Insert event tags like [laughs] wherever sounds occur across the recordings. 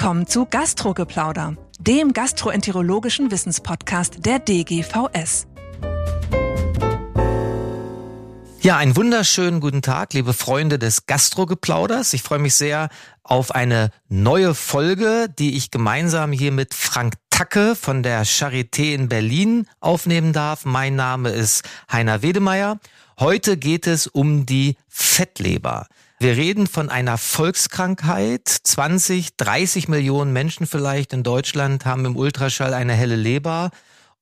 Willkommen zu Gastrogeplauder, dem gastroenterologischen Wissenspodcast der DGVS. Ja, einen wunderschönen guten Tag, liebe Freunde des Gastrogeplauders. Ich freue mich sehr auf eine neue Folge, die ich gemeinsam hier mit Frank Tacke von der Charité in Berlin aufnehmen darf. Mein Name ist Heiner Wedemeyer. Heute geht es um die Fettleber. Wir reden von einer Volkskrankheit. 20, 30 Millionen Menschen vielleicht in Deutschland haben im Ultraschall eine helle Leber.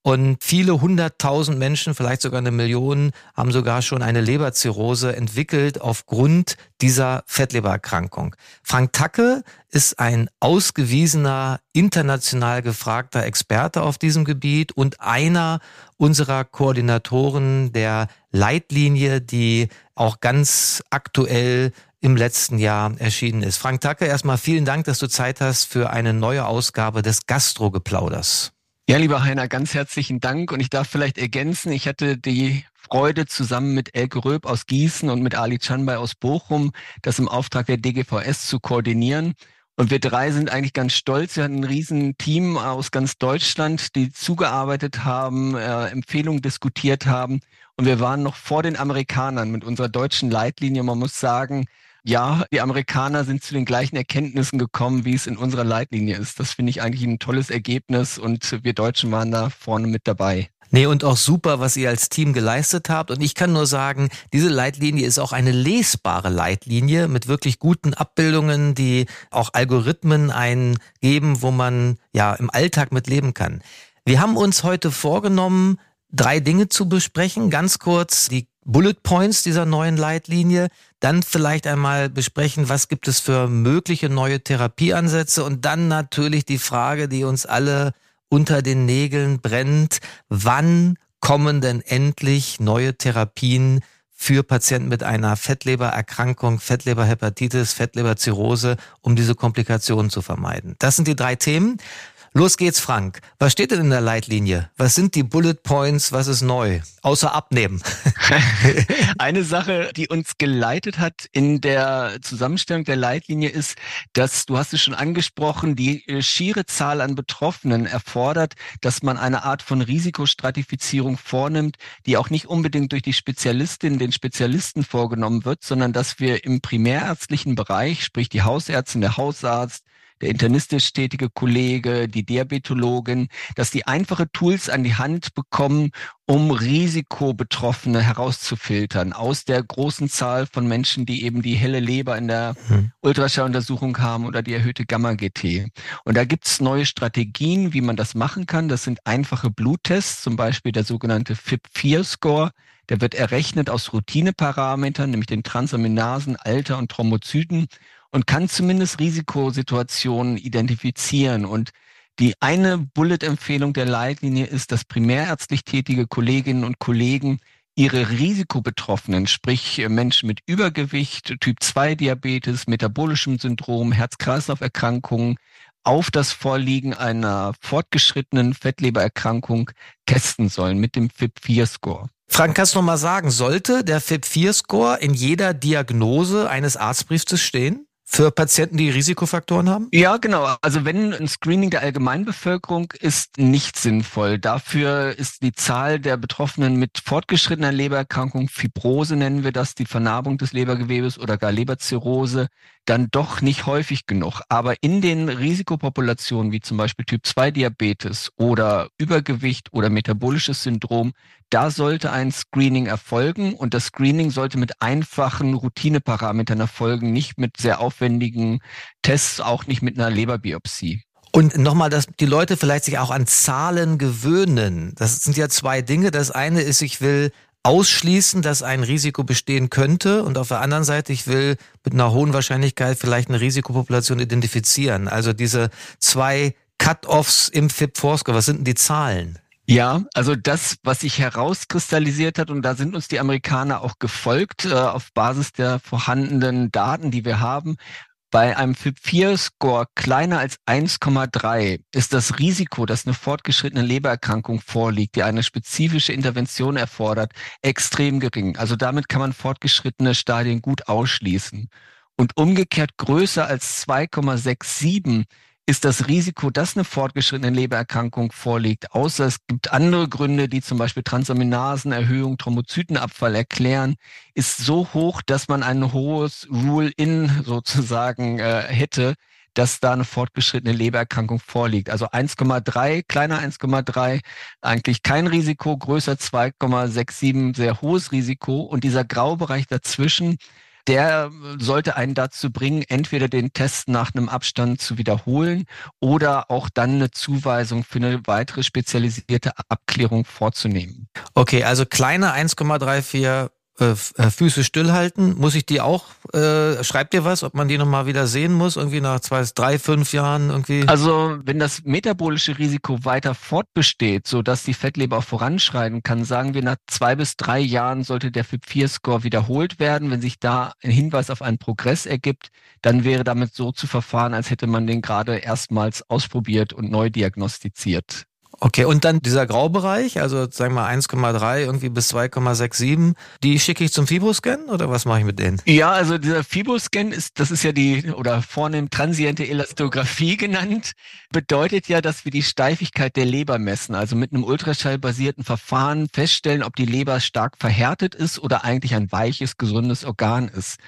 Und viele hunderttausend Menschen, vielleicht sogar eine Million, haben sogar schon eine Leberzirrhose entwickelt aufgrund dieser Fettlebererkrankung. Frank Tacke ist ein ausgewiesener, international gefragter Experte auf diesem Gebiet und einer unserer Koordinatoren der Leitlinie, die auch ganz aktuell im letzten Jahr erschienen ist. Frank Tacke, erstmal vielen Dank, dass du Zeit hast für eine neue Ausgabe des Gastrogeplauders. Ja, lieber Heiner, ganz herzlichen Dank. Und ich darf vielleicht ergänzen, ich hatte die Freude, zusammen mit Elke Röb aus Gießen und mit Ali Chanbay aus Bochum, das im Auftrag der DGVS zu koordinieren. Und wir drei sind eigentlich ganz stolz. Wir hatten ein riesen Team aus ganz Deutschland, die zugearbeitet haben, äh, Empfehlungen diskutiert haben. Und wir waren noch vor den Amerikanern mit unserer deutschen Leitlinie. Man muss sagen, ja, die Amerikaner sind zu den gleichen Erkenntnissen gekommen, wie es in unserer Leitlinie ist. Das finde ich eigentlich ein tolles Ergebnis und wir Deutschen waren da vorne mit dabei. Nee, und auch super, was ihr als Team geleistet habt. Und ich kann nur sagen, diese Leitlinie ist auch eine lesbare Leitlinie mit wirklich guten Abbildungen, die auch Algorithmen eingeben, wo man ja im Alltag mit leben kann. Wir haben uns heute vorgenommen, drei Dinge zu besprechen. Ganz kurz die Bullet Points dieser neuen Leitlinie, dann vielleicht einmal besprechen, was gibt es für mögliche neue Therapieansätze und dann natürlich die Frage, die uns alle unter den Nägeln brennt, wann kommen denn endlich neue Therapien für Patienten mit einer Fettlebererkrankung, Fettleberhepatitis, Fettleberzirrhose, um diese Komplikationen zu vermeiden. Das sind die drei Themen. Los geht's, Frank. Was steht denn in der Leitlinie? Was sind die Bullet Points? Was ist neu? Außer abnehmen. [laughs] Eine Sache, die uns geleitet hat in der Zusammenstellung der Leitlinie ist, dass, du hast es schon angesprochen, die äh, schiere Zahl an Betroffenen erfordert, dass man eine Art von Risikostratifizierung vornimmt, die auch nicht unbedingt durch die Spezialistin, den Spezialisten vorgenommen wird, sondern dass wir im primärärztlichen Bereich, sprich die Hausärztin, der Hausarzt, der internistisch tätige Kollege, die Diabetologin, dass die einfache Tools an die Hand bekommen, um Risikobetroffene herauszufiltern aus der großen Zahl von Menschen, die eben die helle Leber in der mhm. Ultraschalluntersuchung haben oder die erhöhte Gamma-GT. Und da gibt's neue Strategien, wie man das machen kann. Das sind einfache Bluttests, zum Beispiel der sogenannte FIP4-Score. Der wird errechnet aus Routineparametern, nämlich den Transaminasen, Alter und Thrombozyten und kann zumindest Risikosituationen identifizieren. Und die eine Bullet-Empfehlung der Leitlinie ist, dass primärärztlich tätige Kolleginnen und Kollegen ihre Risikobetroffenen, sprich Menschen mit Übergewicht, Typ-2-Diabetes, metabolischem Syndrom, Herz-Kreislauf-Erkrankungen, auf das Vorliegen einer fortgeschrittenen Fettlebererkrankung testen sollen mit dem FIP4-Score. Frank, kannst du noch mal sagen, sollte der FIP4-Score in jeder Diagnose eines Arztbriefs stehen? Für Patienten, die Risikofaktoren haben? Ja, genau. Also wenn ein Screening der Allgemeinbevölkerung ist nicht sinnvoll. Dafür ist die Zahl der Betroffenen mit fortgeschrittener Lebererkrankung, Fibrose nennen wir das, die Vernarbung des Lebergewebes oder gar Leberzirrhose, dann doch nicht häufig genug. Aber in den Risikopopulationen wie zum Beispiel Typ 2 Diabetes oder Übergewicht oder metabolisches Syndrom, da sollte ein Screening erfolgen und das Screening sollte mit einfachen Routineparametern erfolgen, nicht mit sehr aufwendigen Tests, auch nicht mit einer Leberbiopsie. Und nochmal, dass die Leute vielleicht sich auch an Zahlen gewöhnen. Das sind ja zwei Dinge. Das eine ist, ich will ausschließen, dass ein Risiko bestehen könnte und auf der anderen Seite, ich will mit einer hohen Wahrscheinlichkeit vielleicht eine Risikopopulation identifizieren. Also diese zwei Cut-offs im FIP-4-Score, was sind denn die Zahlen? Ja, also das, was sich herauskristallisiert hat, und da sind uns die Amerikaner auch gefolgt, äh, auf Basis der vorhandenen Daten, die wir haben, bei einem FIP4-Score kleiner als 1,3 ist das Risiko, dass eine fortgeschrittene Lebererkrankung vorliegt, die eine spezifische Intervention erfordert, extrem gering. Also damit kann man fortgeschrittene Stadien gut ausschließen. Und umgekehrt größer als 2,67 ist das Risiko, dass eine fortgeschrittene Lebererkrankung vorliegt, außer es gibt andere Gründe, die zum Beispiel Transaminasenerhöhung, Thrombozytenabfall erklären, ist so hoch, dass man ein hohes Rule-in sozusagen äh, hätte, dass da eine fortgeschrittene Lebererkrankung vorliegt. Also 1,3, kleiner 1,3, eigentlich kein Risiko, größer 2,67, sehr hohes Risiko. Und dieser Graubereich dazwischen, der sollte einen dazu bringen, entweder den Test nach einem Abstand zu wiederholen oder auch dann eine Zuweisung für eine weitere spezialisierte Abklärung vorzunehmen. Okay, also kleine 1,34 äh, äh, Füße stillhalten, muss ich die auch, äh, schreibt ihr was, ob man die nochmal wieder sehen muss, irgendwie nach zwei, drei, fünf Jahren irgendwie? Also wenn das metabolische Risiko weiter fortbesteht, so dass die Fettleber auch voranschreiten kann, sagen wir nach zwei bis drei Jahren sollte der FIB-4-Score wiederholt werden. Wenn sich da ein Hinweis auf einen Progress ergibt, dann wäre damit so zu verfahren, als hätte man den gerade erstmals ausprobiert und neu diagnostiziert. Okay, und dann dieser Graubereich, also sagen wir 1,3 irgendwie bis 2,67, die schicke ich zum Fibroscan oder was mache ich mit denen? Ja, also dieser Fibroscan ist, das ist ja die oder vornehm transiente Elastographie genannt, bedeutet ja, dass wir die Steifigkeit der Leber messen, also mit einem ultraschallbasierten Verfahren feststellen, ob die Leber stark verhärtet ist oder eigentlich ein weiches, gesundes Organ ist.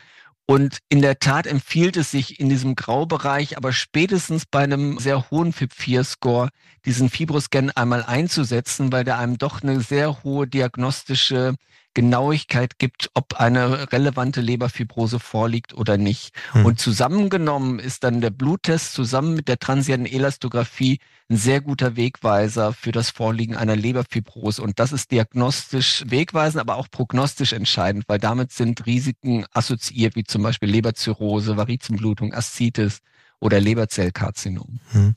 Und in der Tat empfiehlt es sich in diesem Graubereich, aber spätestens bei einem sehr hohen FIB-4-Score, diesen Fibroscan einmal einzusetzen, weil der einem doch eine sehr hohe diagnostische Genauigkeit gibt, ob eine relevante Leberfibrose vorliegt oder nicht. Hm. Und zusammengenommen ist dann der Bluttest zusammen mit der transienten Elastographie ein sehr guter Wegweiser für das Vorliegen einer Leberfibrose. Und das ist diagnostisch wegweisend, aber auch prognostisch entscheidend, weil damit sind Risiken assoziiert, wie zum Beispiel Leberzirrhose, Varizenblutung, Aszites oder Leberzellkarzinom. Hm.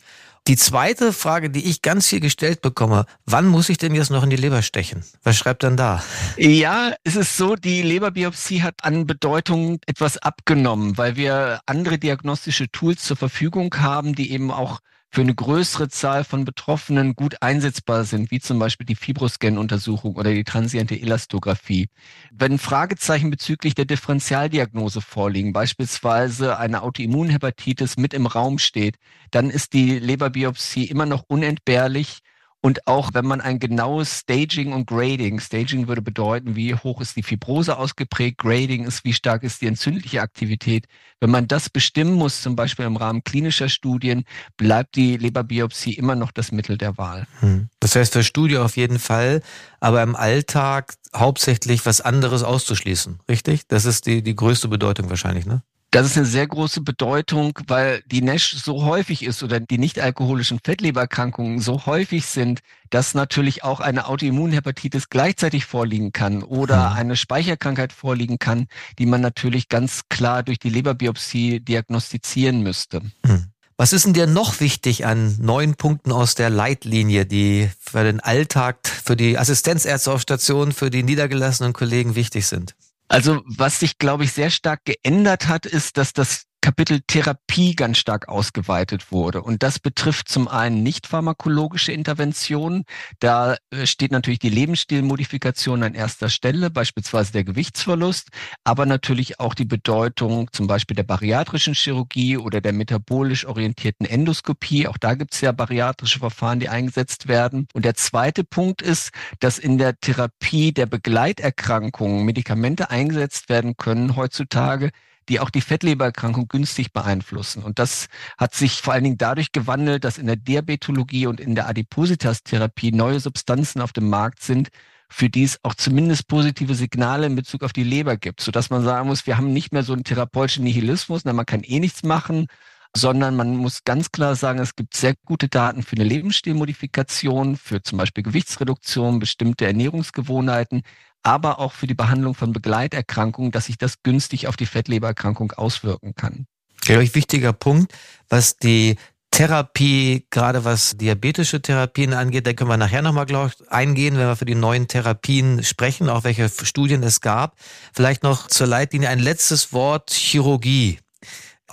Die zweite Frage, die ich ganz viel gestellt bekomme, wann muss ich denn jetzt noch in die Leber stechen? Was schreibt dann da? Ja, es ist so, die Leberbiopsie hat an Bedeutung etwas abgenommen, weil wir andere diagnostische Tools zur Verfügung haben, die eben auch für eine größere Zahl von Betroffenen gut einsetzbar sind, wie zum Beispiel die Fibroscan-Untersuchung oder die transiente Elastographie. Wenn Fragezeichen bezüglich der Differentialdiagnose vorliegen, beispielsweise eine Autoimmunhepatitis mit im Raum steht, dann ist die Leberbiopsie immer noch unentbehrlich und auch wenn man ein genaues Staging und Grading, Staging würde bedeuten, wie hoch ist die Fibrose ausgeprägt, Grading ist, wie stark ist die entzündliche Aktivität. Wenn man das bestimmen muss, zum Beispiel im Rahmen klinischer Studien, bleibt die Leberbiopsie immer noch das Mittel der Wahl. Hm. Das heißt für Studie auf jeden Fall, aber im Alltag hauptsächlich was anderes auszuschließen, richtig? Das ist die, die größte Bedeutung wahrscheinlich, ne? Das ist eine sehr große Bedeutung, weil die NASH so häufig ist oder die nicht-alkoholischen Fettlebererkrankungen so häufig sind, dass natürlich auch eine Autoimmunhepatitis gleichzeitig vorliegen kann oder mhm. eine Speicherkrankheit vorliegen kann, die man natürlich ganz klar durch die Leberbiopsie diagnostizieren müsste. Mhm. Was ist denn dir noch wichtig an neun Punkten aus der Leitlinie, die für den Alltag, für die Assistenzärzte auf Station, für die niedergelassenen Kollegen wichtig sind? Also was sich, glaube ich, sehr stark geändert hat, ist, dass das Kapitel Therapie ganz stark ausgeweitet wurde. Und das betrifft zum einen nicht pharmakologische Interventionen. Da äh, steht natürlich die Lebensstilmodifikation an erster Stelle, beispielsweise der Gewichtsverlust, aber natürlich auch die Bedeutung zum Beispiel der bariatrischen Chirurgie oder der metabolisch orientierten Endoskopie. Auch da gibt es ja bariatrische Verfahren, die eingesetzt werden. Und der zweite Punkt ist, dass in der Therapie der Begleiterkrankungen Medikamente eingesetzt werden können heutzutage, die auch die Fettlebererkrankung günstig beeinflussen. Und das hat sich vor allen Dingen dadurch gewandelt, dass in der Diabetologie und in der Adipositas-Therapie neue Substanzen auf dem Markt sind, für die es auch zumindest positive Signale in Bezug auf die Leber gibt, sodass man sagen muss, wir haben nicht mehr so einen therapeutischen Nihilismus, na, man kann eh nichts machen, sondern man muss ganz klar sagen, es gibt sehr gute Daten für eine Lebensstilmodifikation, für zum Beispiel Gewichtsreduktion, bestimmte Ernährungsgewohnheiten, aber auch für die Behandlung von Begleiterkrankungen, dass sich das günstig auf die Fettlebererkrankung auswirken kann. Glaube ich, wichtiger Punkt, was die Therapie, gerade was diabetische Therapien angeht, da können wir nachher nochmal, glaube ich, eingehen, wenn wir für die neuen Therapien sprechen, auch welche Studien es gab. Vielleicht noch zur Leitlinie ein letztes Wort, Chirurgie.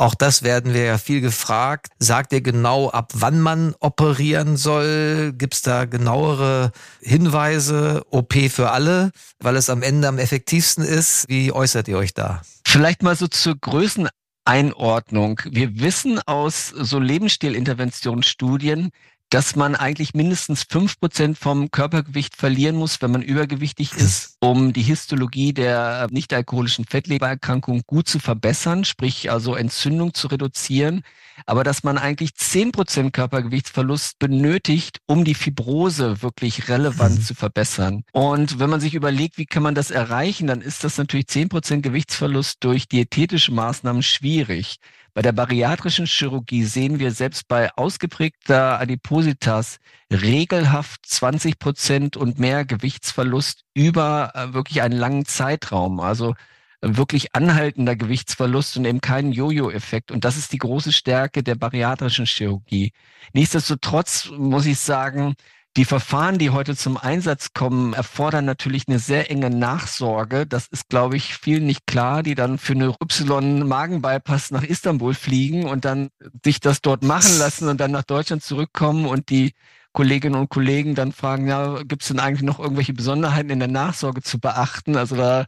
Auch das werden wir ja viel gefragt. Sagt ihr genau, ab wann man operieren soll? Gibt es da genauere Hinweise? OP für alle, weil es am Ende am effektivsten ist. Wie äußert ihr euch da? Vielleicht mal so zur Größen Einordnung. Wir wissen aus so Lebensstilinterventionsstudien, dass man eigentlich mindestens fünf Prozent vom Körpergewicht verlieren muss, wenn man übergewichtig ist, um die Histologie der nicht-alkoholischen Fettlebererkrankung gut zu verbessern, sprich also Entzündung zu reduzieren. Aber dass man eigentlich zehn Prozent Körpergewichtsverlust benötigt, um die Fibrose wirklich relevant mhm. zu verbessern. Und wenn man sich überlegt, wie kann man das erreichen, dann ist das natürlich zehn Prozent Gewichtsverlust durch diätetische Maßnahmen schwierig. Bei der bariatrischen Chirurgie sehen wir selbst bei ausgeprägter Adipositas regelhaft 20 Prozent und mehr Gewichtsverlust über äh, wirklich einen langen Zeitraum. Also äh, wirklich anhaltender Gewichtsverlust und eben keinen Jojo-Effekt. Und das ist die große Stärke der bariatrischen Chirurgie. Nichtsdestotrotz muss ich sagen, die Verfahren, die heute zum Einsatz kommen, erfordern natürlich eine sehr enge Nachsorge. Das ist, glaube ich, vielen nicht klar, die dann für eine Y-Magenbypass nach Istanbul fliegen und dann sich das dort machen lassen und dann nach Deutschland zurückkommen und die Kolleginnen und Kollegen dann fragen, ja, gibt es denn eigentlich noch irgendwelche Besonderheiten in der Nachsorge zu beachten? Also da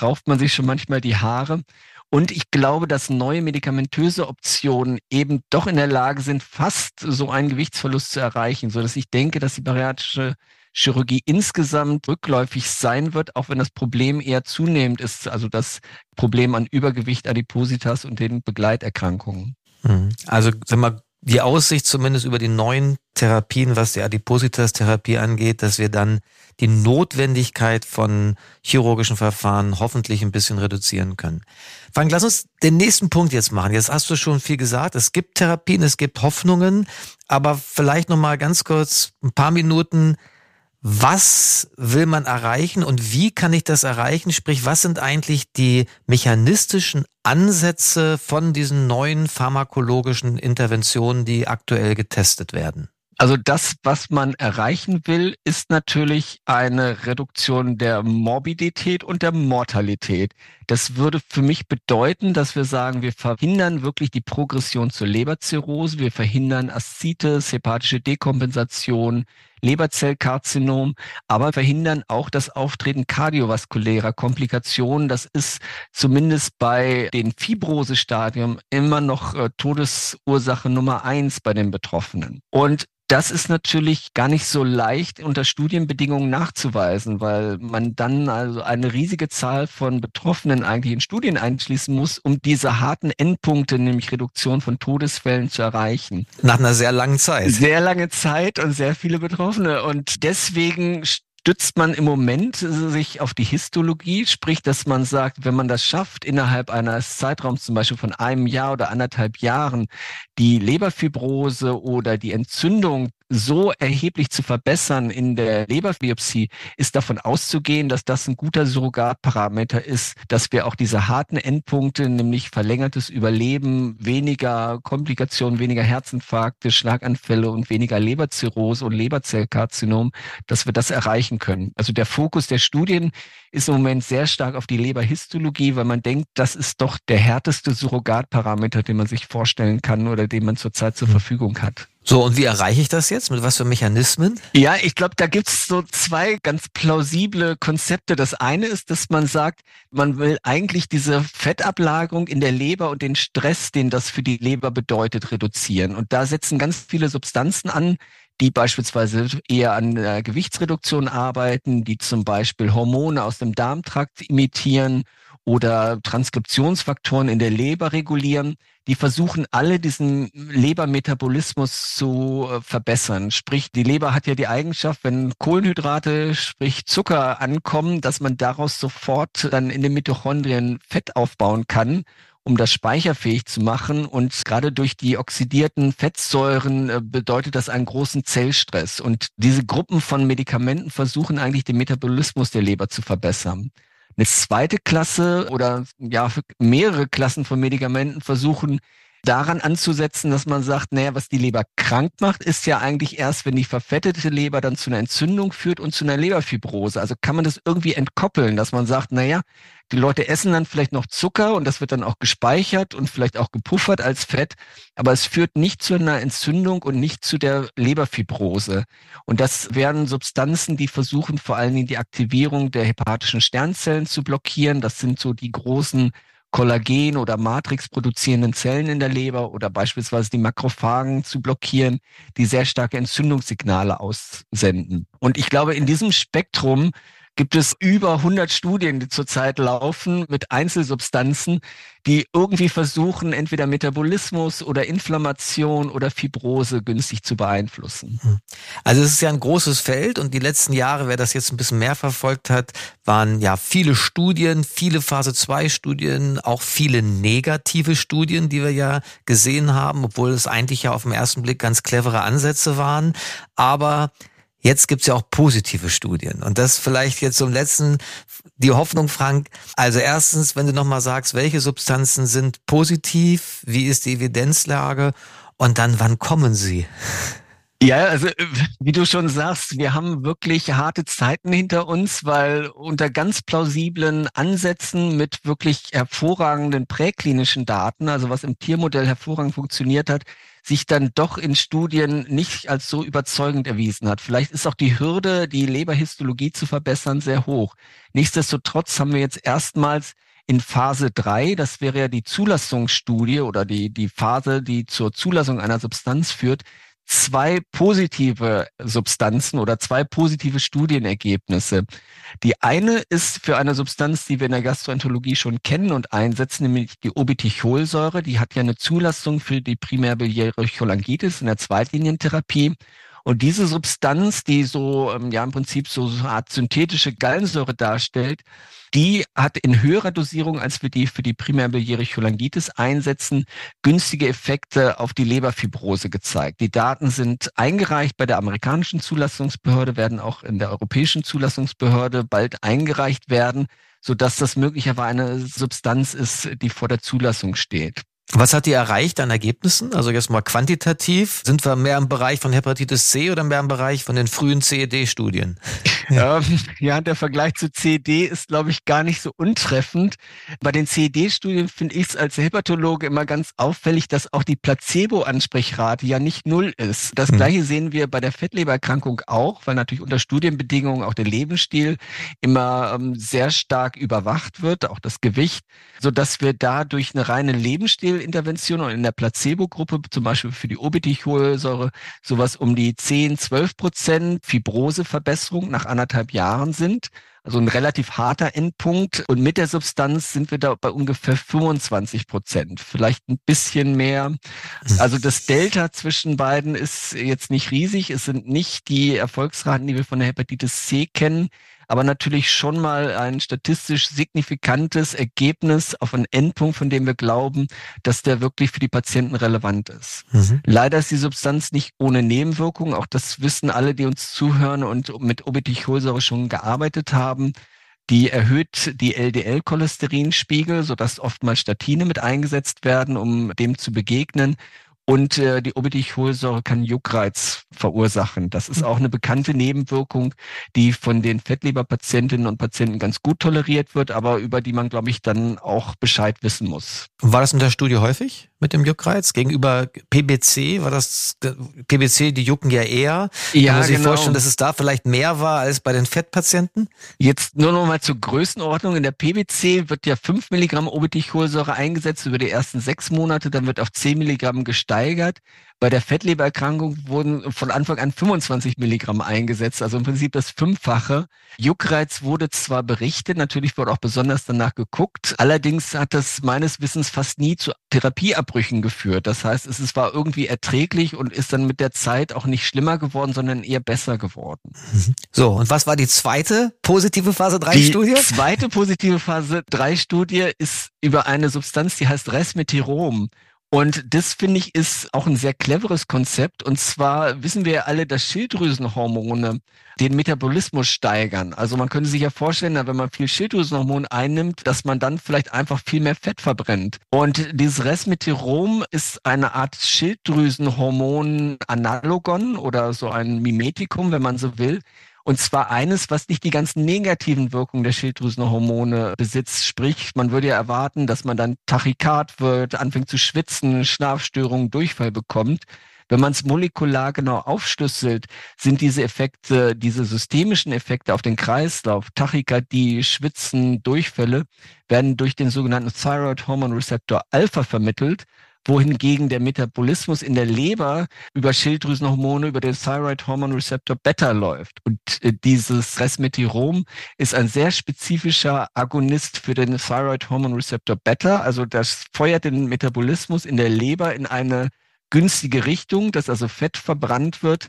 rauft man sich schon manchmal die Haare. Und ich glaube, dass neue medikamentöse Optionen eben doch in der Lage sind, fast so einen Gewichtsverlust zu erreichen, so dass ich denke, dass die bariatrische Chirurgie insgesamt rückläufig sein wird, auch wenn das Problem eher zunehmend ist, also das Problem an Übergewicht, Adipositas und den Begleiterkrankungen. Mhm. Also, sag mal, die Aussicht zumindest über die neuen Therapien, was die Adipositas-Therapie angeht, dass wir dann die Notwendigkeit von chirurgischen Verfahren hoffentlich ein bisschen reduzieren können. Frank, lass uns den nächsten Punkt jetzt machen. Jetzt hast du schon viel gesagt. Es gibt Therapien, es gibt Hoffnungen, aber vielleicht noch mal ganz kurz ein paar Minuten was will man erreichen und wie kann ich das erreichen? Sprich, was sind eigentlich die mechanistischen Ansätze von diesen neuen pharmakologischen Interventionen, die aktuell getestet werden? Also das, was man erreichen will, ist natürlich eine Reduktion der Morbidität und der Mortalität. Das würde für mich bedeuten, dass wir sagen, wir verhindern wirklich die Progression zur Leberzirrhose, wir verhindern Aszites, hepatische Dekompensation, Leberzellkarzinom, aber verhindern auch das Auftreten kardiovaskulärer Komplikationen. Das ist zumindest bei den Fibrosestadium immer noch äh, Todesursache Nummer eins bei den Betroffenen. Und das ist natürlich gar nicht so leicht unter Studienbedingungen nachzuweisen, weil man dann also eine riesige Zahl von Betroffenen eigentlich in Studien einschließen muss, um diese harten Endpunkte, nämlich Reduktion von Todesfällen zu erreichen. Nach einer sehr langen Zeit. Sehr lange Zeit und sehr viele Betroffene. Und deswegen stützt man im Moment sich auf die Histologie, sprich, dass man sagt, wenn man das schafft, innerhalb eines Zeitraums zum Beispiel von einem Jahr oder anderthalb Jahren die Leberfibrose oder die Entzündung so erheblich zu verbessern in der Leberbiopsie, ist davon auszugehen, dass das ein guter Surrogatparameter ist, dass wir auch diese harten Endpunkte, nämlich verlängertes Überleben, weniger Komplikationen, weniger Herzinfarkte, Schlaganfälle und weniger Leberzirrhose und Leberzellkarzinom, dass wir das erreichen können. Also der Fokus der Studien ist im Moment sehr stark auf die Leberhistologie, weil man denkt, das ist doch der härteste Surrogatparameter, den man sich vorstellen kann oder den man zurzeit zur hm. Verfügung hat. So, und wie erreiche ich das jetzt? Mit was für Mechanismen? Ja, ich glaube, da gibt's so zwei ganz plausible Konzepte. Das eine ist, dass man sagt, man will eigentlich diese Fettablagerung in der Leber und den Stress, den das für die Leber bedeutet, reduzieren. Und da setzen ganz viele Substanzen an, die beispielsweise eher an äh, Gewichtsreduktion arbeiten, die zum Beispiel Hormone aus dem Darmtrakt imitieren oder Transkriptionsfaktoren in der Leber regulieren, die versuchen alle diesen Lebermetabolismus zu äh, verbessern. Sprich, die Leber hat ja die Eigenschaft, wenn Kohlenhydrate, sprich Zucker ankommen, dass man daraus sofort dann in den Mitochondrien Fett aufbauen kann um das speicherfähig zu machen. Und gerade durch die oxidierten Fettsäuren äh, bedeutet das einen großen Zellstress. Und diese Gruppen von Medikamenten versuchen eigentlich den Metabolismus der Leber zu verbessern. Eine zweite Klasse oder ja mehrere Klassen von Medikamenten versuchen daran anzusetzen, dass man sagt, naja, was die Leber krank macht, ist ja eigentlich erst, wenn die verfettete Leber dann zu einer Entzündung führt und zu einer Leberfibrose. Also kann man das irgendwie entkoppeln, dass man sagt, naja, die Leute essen dann vielleicht noch Zucker und das wird dann auch gespeichert und vielleicht auch gepuffert als Fett, aber es führt nicht zu einer Entzündung und nicht zu der Leberfibrose. Und das wären Substanzen, die versuchen vor allen Dingen die Aktivierung der hepatischen Sternzellen zu blockieren. Das sind so die großen Kollagen oder Matrix produzierenden Zellen in der Leber oder beispielsweise die Makrophagen zu blockieren, die sehr starke Entzündungssignale aussenden. Und ich glaube, in diesem Spektrum gibt es über 100 Studien, die zurzeit laufen mit Einzelsubstanzen, die irgendwie versuchen, entweder Metabolismus oder Inflammation oder Fibrose günstig zu beeinflussen. Hm. Also es ist ja ein großes Feld und die letzten Jahre, wer das jetzt ein bisschen mehr verfolgt hat, waren ja viele Studien, viele Phase 2 Studien, auch viele negative Studien, die wir ja gesehen haben, obwohl es eigentlich ja auf den ersten Blick ganz clevere Ansätze waren. Aber Jetzt gibt's ja auch positive Studien. Und das vielleicht jetzt zum letzten die Hoffnung, Frank. Also erstens, wenn du nochmal sagst, welche Substanzen sind positiv, wie ist die Evidenzlage und dann, wann kommen sie? Ja, also wie du schon sagst, wir haben wirklich harte Zeiten hinter uns, weil unter ganz plausiblen Ansätzen mit wirklich hervorragenden präklinischen Daten, also was im Tiermodell hervorragend funktioniert hat, sich dann doch in Studien nicht als so überzeugend erwiesen hat. Vielleicht ist auch die Hürde, die Leberhistologie zu verbessern, sehr hoch. Nichtsdestotrotz haben wir jetzt erstmals in Phase drei, das wäre ja die Zulassungsstudie oder die, die Phase, die zur Zulassung einer Substanz führt, zwei positive Substanzen oder zwei positive Studienergebnisse. Die eine ist für eine Substanz, die wir in der Gastroenterologie schon kennen und einsetzen, nämlich die Obithicholsäure. Die hat ja eine Zulassung für die primärbiliäre Cholangitis in der Zweitlinientherapie. Und diese Substanz, die so, ähm, ja, im Prinzip so eine Art synthetische Gallensäure darstellt, die hat in höherer Dosierung, als wir die für die primärbiliäre Cholangitis einsetzen, günstige Effekte auf die Leberfibrose gezeigt. Die Daten sind eingereicht bei der amerikanischen Zulassungsbehörde, werden auch in der europäischen Zulassungsbehörde bald eingereicht werden, sodass das möglicherweise eine Substanz ist, die vor der Zulassung steht. Was hat die erreicht an Ergebnissen? Also jetzt mal quantitativ. Sind wir mehr im Bereich von Hepatitis C oder mehr im Bereich von den frühen CED-Studien? Ja. [laughs] Ähm, ja, der Vergleich zu CED ist, glaube ich, gar nicht so untreffend. Bei den CED-Studien finde ich es als Hepatologe immer ganz auffällig, dass auch die Placebo-Ansprechrate ja nicht null ist. Das hm. gleiche sehen wir bei der Fettlebererkrankung auch, weil natürlich unter Studienbedingungen auch der Lebensstil immer ähm, sehr stark überwacht wird, auch das Gewicht, so dass wir da durch eine reine Lebensstil Intervention und in der Placebo-Gruppe, zum Beispiel für die Obithicholsäure, sowas um die 10, 12 Prozent Fibroseverbesserung nach anderthalb Jahren sind. Also ein relativ harter Endpunkt. Und mit der Substanz sind wir da bei ungefähr 25 Prozent, vielleicht ein bisschen mehr. Also das Delta zwischen beiden ist jetzt nicht riesig. Es sind nicht die Erfolgsraten, die wir von der Hepatitis C kennen aber natürlich schon mal ein statistisch signifikantes Ergebnis auf einen Endpunkt, von dem wir glauben, dass der wirklich für die Patienten relevant ist. Mhm. Leider ist die Substanz nicht ohne Nebenwirkungen. Auch das wissen alle, die uns zuhören und mit Obithicholsäure schon gearbeitet haben. Die erhöht die LDL-Cholesterinspiegel, sodass oftmals Statine mit eingesetzt werden, um dem zu begegnen. Und äh, die Obethicholsäure kann Juckreiz verursachen. Das ist auch eine bekannte Nebenwirkung, die von den Fettleberpatientinnen und Patienten ganz gut toleriert wird, aber über die man, glaube ich, dann auch Bescheid wissen muss. War das in der Studie häufig? mit dem Juckreiz? Gegenüber PBC war das, PBC, die jucken ja eher. Ja, Kann man sich genau. vorstellen, dass es da vielleicht mehr war als bei den Fettpatienten? Jetzt nur noch mal zur Größenordnung. In der PBC wird ja 5 Milligramm Obethicholsäure eingesetzt über die ersten sechs Monate, dann wird auf 10 Milligramm gesteigert. Bei der Fettlebererkrankung wurden von Anfang an 25 Milligramm eingesetzt, also im Prinzip das Fünffache. Juckreiz wurde zwar berichtet, natürlich wurde auch besonders danach geguckt, allerdings hat das meines Wissens fast nie zu Therapieabbrüchen geführt. Das heißt, es war irgendwie erträglich und ist dann mit der Zeit auch nicht schlimmer geworden, sondern eher besser geworden. Mhm. So, und was war die zweite positive Phase 3 Studie? Die zweite positive Phase 3 Studie ist über eine Substanz, die heißt Resmetirom. Und das finde ich ist auch ein sehr cleveres Konzept. Und zwar wissen wir ja alle, dass Schilddrüsenhormone den Metabolismus steigern. Also man könnte sich ja vorstellen, wenn man viel Schilddrüsenhormon einnimmt, dass man dann vielleicht einfach viel mehr Fett verbrennt. Und dieses Resmetirom ist eine Art Schilddrüsenhormon-Analogon oder so ein Mimetikum, wenn man so will, und zwar eines, was nicht die ganzen negativen Wirkungen der Schilddrüsenhormone besitzt. Sprich, man würde ja erwarten, dass man dann Tachykard wird, anfängt zu schwitzen, Schlafstörungen, Durchfall bekommt wenn man es molekular genau aufschlüsselt, sind diese Effekte, diese systemischen Effekte auf den Kreislauf, Tachykardie, Schwitzen, Durchfälle, werden durch den sogenannten Thyroid Hormone Receptor Alpha vermittelt wohingegen der Metabolismus in der Leber über Schilddrüsenhormone, über den Thyroid Hormone Receptor Beta läuft. Und äh, dieses Resmetirom ist ein sehr spezifischer Agonist für den Thyroid Hormone Receptor Beta. Also das feuert den Metabolismus in der Leber in eine günstige Richtung, dass also Fett verbrannt wird.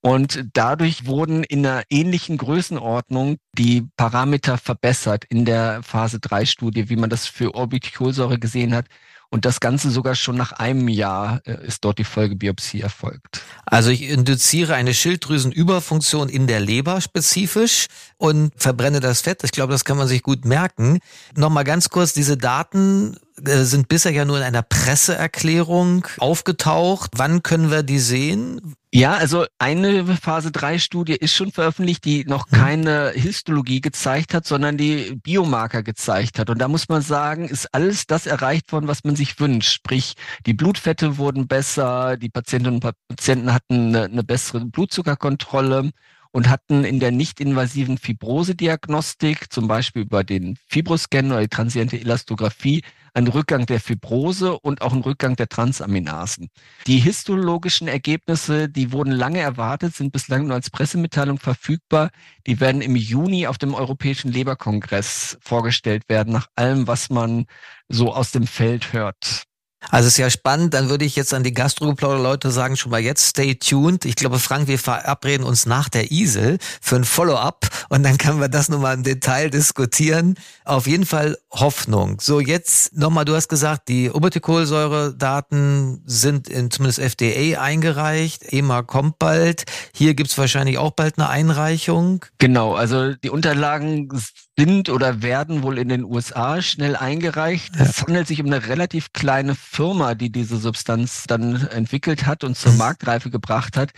Und dadurch wurden in einer ähnlichen Größenordnung die Parameter verbessert in der Phase 3 Studie, wie man das für Orbiticholsäure gesehen hat. Und das Ganze sogar schon nach einem Jahr äh, ist dort die Folgebiopsie erfolgt. Also ich induziere eine Schilddrüsenüberfunktion in der Leber spezifisch und verbrenne das Fett. Ich glaube, das kann man sich gut merken. Nochmal ganz kurz, diese Daten äh, sind bisher ja nur in einer Presseerklärung aufgetaucht. Wann können wir die sehen? Ja, also eine Phase 3 Studie ist schon veröffentlicht, die noch mhm. keine Histologie gezeigt hat, sondern die Biomarker gezeigt hat. Und da muss man sagen, ist alles das erreicht worden, was man sich wünscht. Sprich, die Blutfette wurden besser, die Patientinnen und Patienten hatten eine, eine bessere Blutzuckerkontrolle und hatten in der nicht-invasiven Fibrosediagnostik, zum Beispiel über den Fibroscan oder die transiente Elastographie, einen Rückgang der Fibrose und auch einen Rückgang der Transaminasen. Die histologischen Ergebnisse, die wurden lange erwartet, sind bislang nur als Pressemitteilung verfügbar. Die werden im Juni auf dem Europäischen Leberkongress vorgestellt werden, nach allem, was man so aus dem Feld hört. Also ist ja spannend, dann würde ich jetzt an die Gastrogeplauder-Leute sagen, schon mal jetzt stay tuned. Ich glaube, Frank, wir verabreden uns nach der ISEL für ein Follow-up und dann können wir das nochmal im Detail diskutieren. Auf jeden Fall Hoffnung. So, jetzt nochmal, du hast gesagt, die Obetikolsäure-Daten sind in zumindest FDA eingereicht. EMA kommt bald. Hier gibt's wahrscheinlich auch bald eine Einreichung. Genau, also die Unterlagen sind oder werden wohl in den USA schnell eingereicht. Ja. Es handelt sich um eine relativ kleine Firma, die diese Substanz dann entwickelt hat und zur mhm. Marktreife gebracht hat.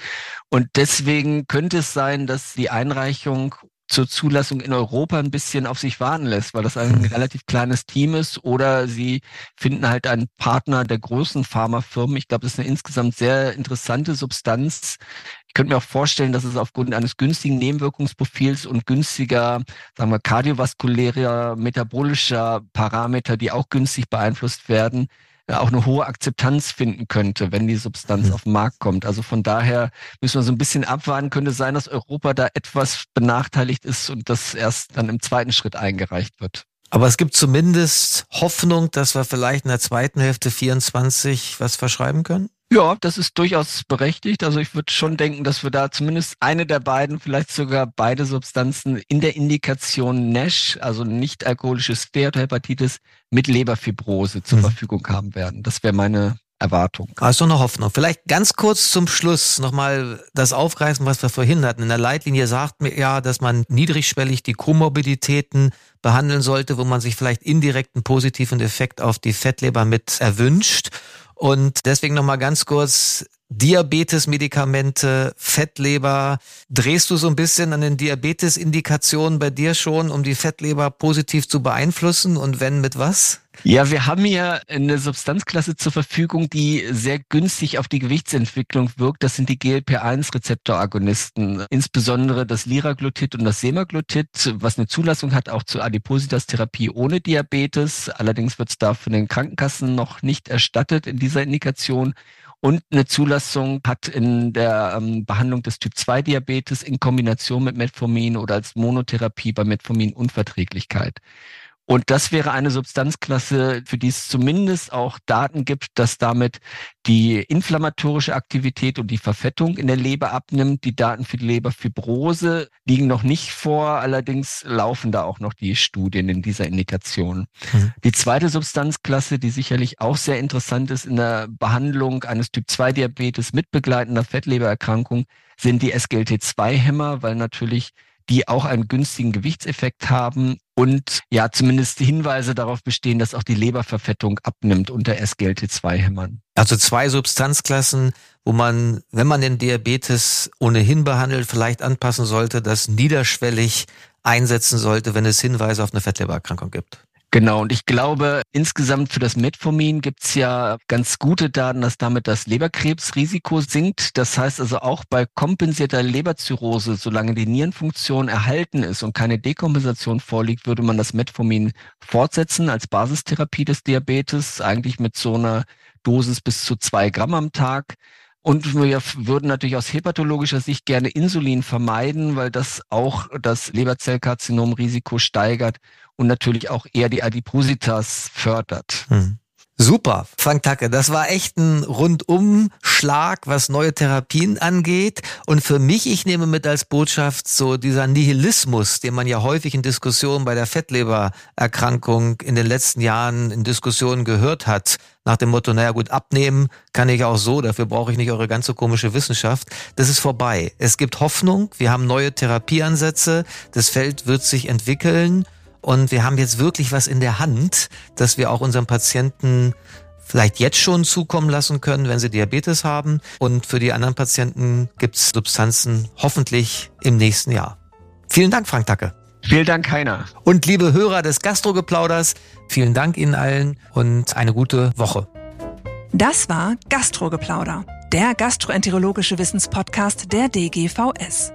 Und deswegen könnte es sein, dass die Einreichung zur Zulassung in Europa ein bisschen auf sich warten lässt, weil das ein mhm. relativ kleines Team ist oder sie finden halt einen Partner der großen Pharmafirmen. Ich glaube, das ist eine insgesamt sehr interessante Substanz. Ich könnte mir auch vorstellen, dass es aufgrund eines günstigen Nebenwirkungsprofils und günstiger, sagen wir, kardiovaskulärer, metabolischer Parameter, die auch günstig beeinflusst werden, auch eine hohe Akzeptanz finden könnte, wenn die Substanz mhm. auf den Markt kommt. Also von daher müssen wir so ein bisschen abwarten. Könnte sein, dass Europa da etwas benachteiligt ist und das erst dann im zweiten Schritt eingereicht wird. Aber es gibt zumindest Hoffnung, dass wir vielleicht in der zweiten Hälfte 24 was verschreiben können? Ja, das ist durchaus berechtigt. Also ich würde schon denken, dass wir da zumindest eine der beiden, vielleicht sogar beide Substanzen in der Indikation NASH, also nicht alkoholische Steatohepatitis, mit Leberfibrose zur mhm. Verfügung haben werden. Das wäre meine Erwartung. Du noch Hoffnung? Vielleicht ganz kurz zum Schluss nochmal das aufgreifen, was wir vorhin hatten. In der Leitlinie sagt mir ja, dass man niedrigschwellig die Komorbiditäten behandeln sollte, wo man sich vielleicht indirekt einen positiven Effekt auf die Fettleber mit erwünscht. Und deswegen nochmal ganz kurz, Diabetes-Medikamente, Fettleber. Drehst du so ein bisschen an den Diabetes-Indikationen bei dir schon, um die Fettleber positiv zu beeinflussen? Und wenn, mit was? Ja, wir haben hier eine Substanzklasse zur Verfügung, die sehr günstig auf die Gewichtsentwicklung wirkt. Das sind die GLP-1-Rezeptoragonisten, insbesondere das Liraglutid und das Semaglutid, was eine Zulassung hat auch zur Adipositas-Therapie ohne Diabetes. Allerdings wird es da von den Krankenkassen noch nicht erstattet in dieser Indikation und eine Zulassung hat in der ähm, Behandlung des Typ-2-Diabetes in Kombination mit Metformin oder als Monotherapie bei Metforminunverträglichkeit. Und das wäre eine Substanzklasse, für die es zumindest auch Daten gibt, dass damit die inflammatorische Aktivität und die Verfettung in der Leber abnimmt. Die Daten für die Leberfibrose liegen noch nicht vor, allerdings laufen da auch noch die Studien in dieser Indikation. Mhm. Die zweite Substanzklasse, die sicherlich auch sehr interessant ist in der Behandlung eines Typ-2-Diabetes mit begleitender Fettlebererkrankung, sind die SGLT2-Hämmer, weil natürlich die auch einen günstigen Gewichtseffekt haben und ja zumindest Hinweise darauf bestehen, dass auch die Leberverfettung abnimmt unter SGLT2-Hämmern. Also zwei Substanzklassen, wo man, wenn man den Diabetes ohnehin behandelt, vielleicht anpassen sollte, das niederschwellig einsetzen sollte, wenn es Hinweise auf eine Fettlebererkrankung gibt. Genau, und ich glaube, insgesamt für das Metformin gibt's ja ganz gute Daten, dass damit das Leberkrebsrisiko sinkt. Das heißt also auch bei kompensierter Leberzirrhose, solange die Nierenfunktion erhalten ist und keine Dekompensation vorliegt, würde man das Metformin fortsetzen als Basistherapie des Diabetes, eigentlich mit so einer Dosis bis zu zwei Gramm am Tag. Und wir würden natürlich aus hepatologischer Sicht gerne Insulin vermeiden, weil das auch das Leberzellkarzinomrisiko steigert und natürlich auch eher die Adipositas fördert. Hm. Super, Frank Tacke. Das war echt ein Rundumschlag, was neue Therapien angeht. Und für mich, ich nehme mit als Botschaft so dieser Nihilismus, den man ja häufig in Diskussionen bei der Fettlebererkrankung in den letzten Jahren in Diskussionen gehört hat. Nach dem Motto, naja gut, abnehmen kann ich auch so, dafür brauche ich nicht eure ganze komische Wissenschaft. Das ist vorbei. Es gibt Hoffnung, wir haben neue Therapieansätze, das Feld wird sich entwickeln. Und wir haben jetzt wirklich was in der Hand, dass wir auch unseren Patienten vielleicht jetzt schon zukommen lassen können, wenn sie Diabetes haben. Und für die anderen Patienten gibt es Substanzen hoffentlich im nächsten Jahr. Vielen Dank, Frank Tacke. Vielen Dank, Heiner. Und liebe Hörer des Gastrogeplauders, vielen Dank Ihnen allen und eine gute Woche. Das war Gastrogeplauder, der gastroenterologische Wissenspodcast der DGVS.